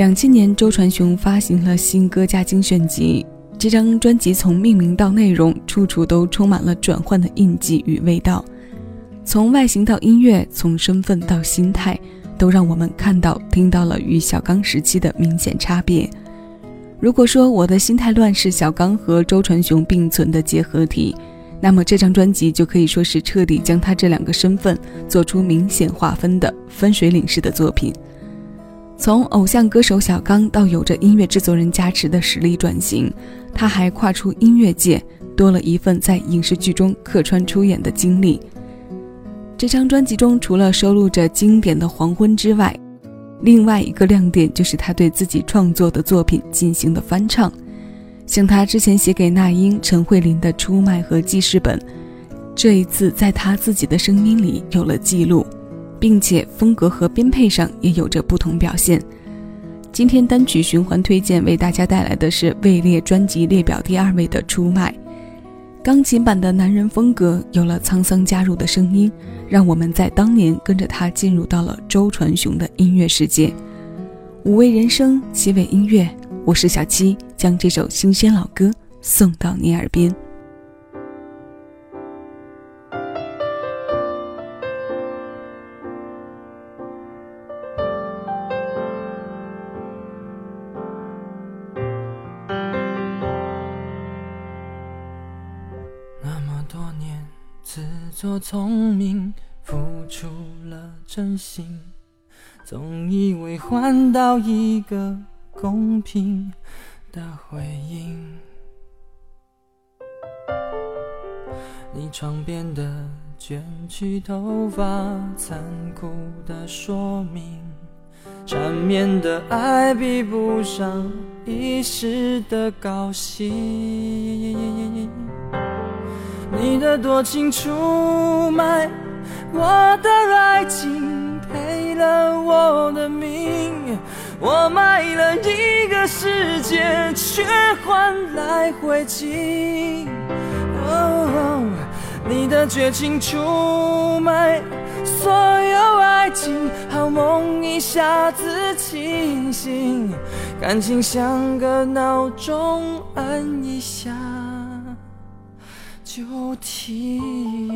两千年，周传雄发行了新歌加精选集。这张专辑从命名到内容，处处都充满了转换的印记与味道。从外形到音乐，从身份到心态，都让我们看到、听到了与小刚时期的明显差别。如果说我的心态乱是小刚和周传雄并存的结合体，那么这张专辑就可以说是彻底将他这两个身份做出明显划分的分水岭式的作品。从偶像歌手小刚到有着音乐制作人加持的实力转型，他还跨出音乐界，多了一份在影视剧中客串出演的经历。这张专辑中除了收录着经典的《黄昏》之外，另外一个亮点就是他对自己创作的作品进行的翻唱，像他之前写给那英、陈慧琳的《出卖》和记事本，这一次在他自己的声音里有了记录。并且风格和编配上也有着不同表现。今天单曲循环推荐为大家带来的是位列专辑列表第二位的《出卖》，钢琴版的男人风格有了沧桑加入的声音，让我们在当年跟着他进入到了周传雄的音乐世界。五味人生，七味音乐，我是小七，将这首新鲜老歌送到你耳边。多年自作聪明，付出了真心，总以为换到一个公平的回应。你床边的卷曲头发，残酷的说明，缠绵的爱比不上一时的高兴。你的多情出卖我的爱情，赔了我的命。我卖了一个世界，却换来灰烬。你的绝情出卖所有爱情，好梦一下子清醒，感情像个闹钟，按一下。就停。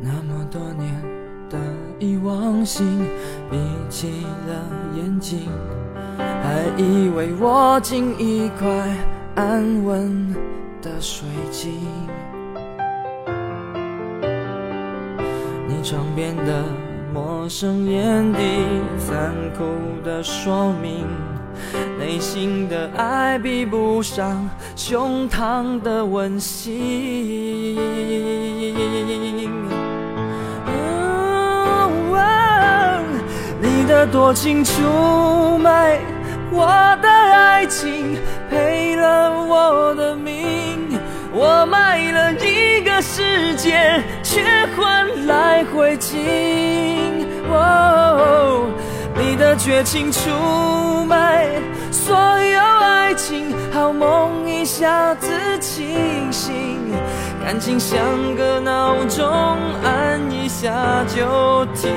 那么多年的遗忘性，闭起了眼睛，还以为握紧一块安稳的水晶。窗边的陌生眼底，残酷的说明，内心的爱比不上胸膛的温馨。你的多情出卖我的爱情，赔了我的命，我卖了一个世界。却换来灰烬。你的绝情出卖所有爱情，好梦一下子清醒，感情像个闹钟，按一下就停。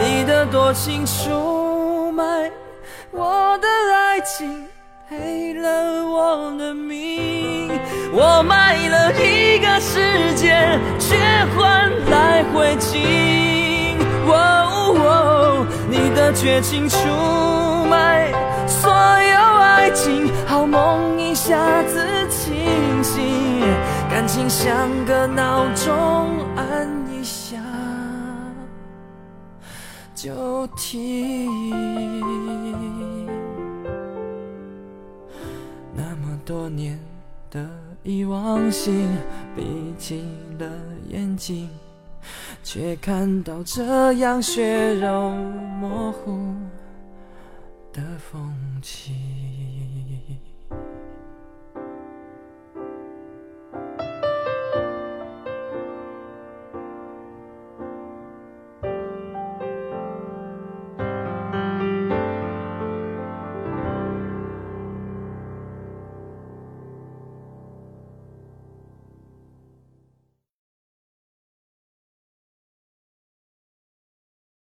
你的多情出卖我的爱情，赔了我的命。我卖了一个世界，却换来灰烬。哦，你的绝情出卖所有爱情，好梦一下子清醒，感情像个闹钟，按一下就停。那么多年的。遗忘性，闭起了眼睛，却看到这样血肉模糊的风景。